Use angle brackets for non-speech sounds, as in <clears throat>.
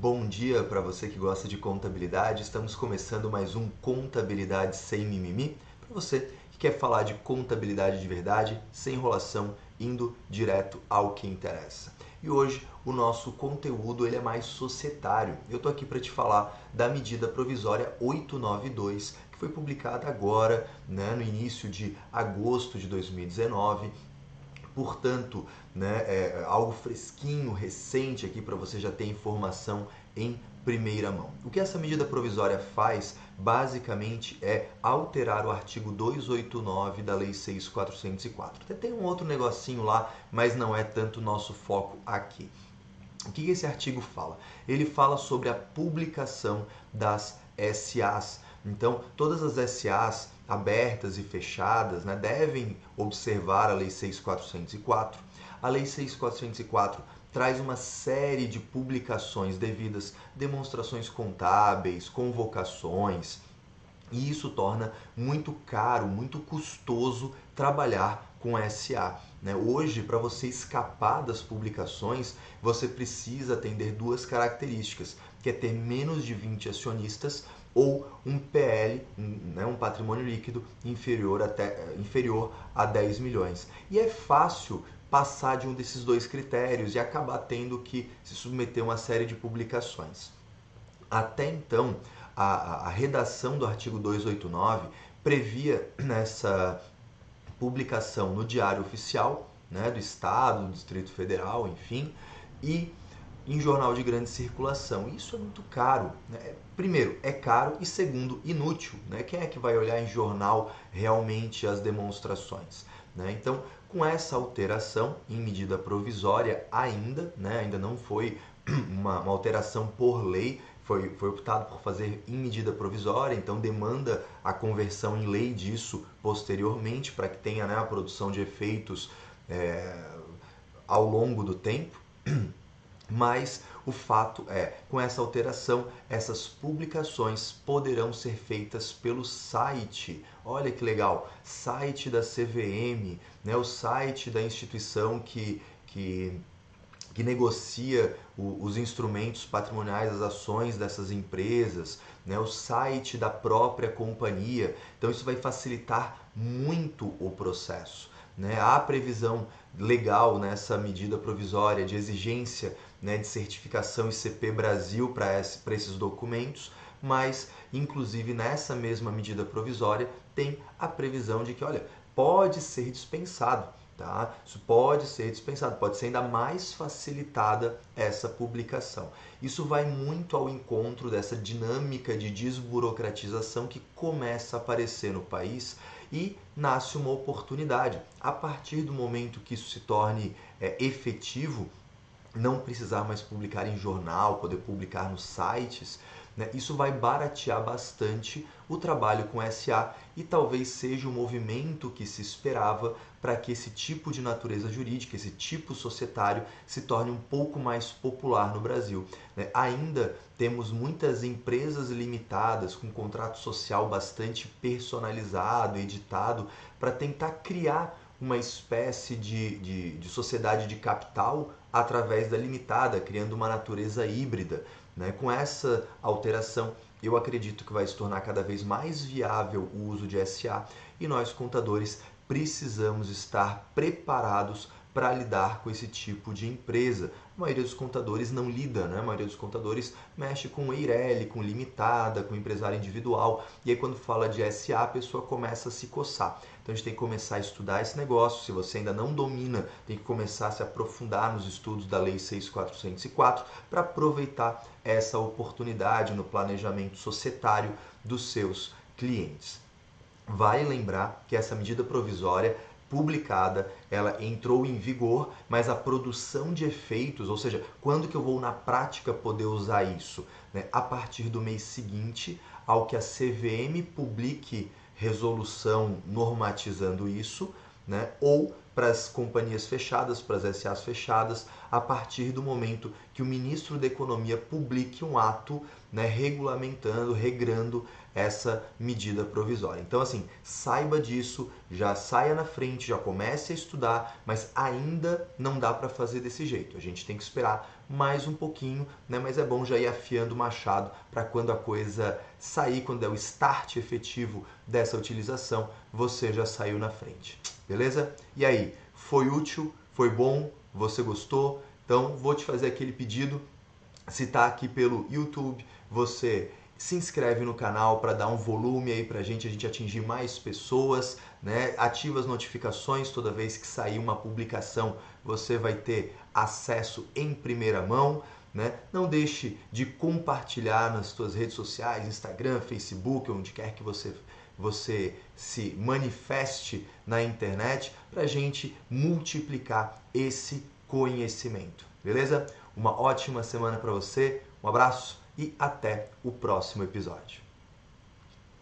Bom dia para você que gosta de contabilidade. Estamos começando mais um Contabilidade sem mimimi. Para você que quer falar de contabilidade de verdade, sem enrolação, indo direto ao que interessa. E hoje o nosso conteúdo ele é mais societário. Eu estou aqui para te falar da medida provisória 892, que foi publicada agora, né, no início de agosto de 2019 portanto, né, é algo fresquinho, recente aqui para você já ter informação em primeira mão. O que essa medida provisória faz, basicamente, é alterar o artigo 289 da Lei 6404. Até tem um outro negocinho lá, mas não é tanto nosso foco aqui. O que esse artigo fala? Ele fala sobre a publicação das SAs. Então, todas as SAs abertas e fechadas né, devem observar a Lei 6404. A Lei 6404 traz uma série de publicações devidas, demonstrações contábeis, convocações, e isso torna muito caro, muito custoso trabalhar com SA. Né? Hoje, para você escapar das publicações, você precisa atender duas características, que é ter menos de 20 acionistas ou um PL, um, né, um patrimônio líquido inferior, até, inferior a 10 milhões. E é fácil passar de um desses dois critérios e acabar tendo que se submeter a uma série de publicações. Até então, a, a redação do artigo 289 previa nessa publicação no Diário Oficial né, do Estado, do Distrito Federal, enfim, e em jornal de grande circulação. Isso é muito caro. Né? Primeiro, é caro e segundo, inútil. Né? Quem é que vai olhar em jornal realmente as demonstrações? Né? Então, com essa alteração em medida provisória ainda, né? ainda não foi <clears throat> uma, uma alteração por lei, foi, foi optado por fazer em medida provisória, então demanda a conversão em lei disso posteriormente, para que tenha né, a produção de efeitos é, ao longo do tempo. <clears throat> Mas o fato é, com essa alteração, essas publicações poderão ser feitas pelo site. Olha que legal, site da CVM, né, o site da instituição que, que, que negocia o, os instrumentos patrimoniais, as ações dessas empresas, né, o site da própria companhia. Então isso vai facilitar muito o processo. Né? Há previsão legal nessa medida provisória de exigência né, de certificação ICP Brasil para esses documentos, mas inclusive nessa mesma medida provisória tem a previsão de que, olha, pode ser dispensado. Tá? Isso pode ser dispensado, pode ser ainda mais facilitada essa publicação. Isso vai muito ao encontro dessa dinâmica de desburocratização que começa a aparecer no país e nasce uma oportunidade. A partir do momento que isso se torne é, efetivo, não precisar mais publicar em jornal, poder publicar nos sites, né? isso vai baratear bastante o trabalho com SA e talvez seja o movimento que se esperava para que esse tipo de natureza jurídica, esse tipo societário, se torne um pouco mais popular no Brasil. Né? Ainda temos muitas empresas limitadas com contrato social bastante personalizado, editado, para tentar criar uma espécie de, de, de sociedade de capital através da limitada, criando uma natureza híbrida. Né? Com essa alteração, eu acredito que vai se tornar cada vez mais viável o uso de SA e nós, contadores, precisamos estar preparados para lidar com esse tipo de empresa. A maioria dos contadores não lida, né? A maioria dos contadores mexe com EIRELI, com limitada, com empresário individual. E aí quando fala de SA, a pessoa começa a se coçar. Então a gente tem que começar a estudar esse negócio. Se você ainda não domina, tem que começar a se aprofundar nos estudos da Lei 6404 para aproveitar essa oportunidade no planejamento societário dos seus clientes. Vale lembrar que essa medida provisória publicada, ela entrou em vigor, mas a produção de efeitos, ou seja, quando que eu vou na prática poder usar isso? Né? A partir do mês seguinte ao que a CVM publique resolução normatizando isso, né? ou para as companhias fechadas, para as SAs fechadas, a partir do momento que o ministro da Economia publique um ato né, regulamentando, regrando essa medida provisória. Então, assim, saiba disso, já saia na frente, já comece a estudar, mas ainda não dá para fazer desse jeito. A gente tem que esperar mais um pouquinho, né? Mas é bom já ir afiando o machado para quando a coisa sair, quando é o start efetivo dessa utilização, você já saiu na frente. Beleza? E aí, foi útil? Foi bom? Você gostou? Então, vou te fazer aquele pedido. Se está aqui pelo YouTube, você se inscreve no canal para dar um volume aí para a gente, a gente atingir mais pessoas, né? Ativa as notificações toda vez que sair uma publicação, você vai ter acesso em primeira mão. Né? Não deixe de compartilhar nas suas redes sociais, Instagram, Facebook, onde quer que você, você se manifeste na internet, para a gente multiplicar esse conhecimento. Beleza? Uma ótima semana para você, um abraço e até o próximo episódio.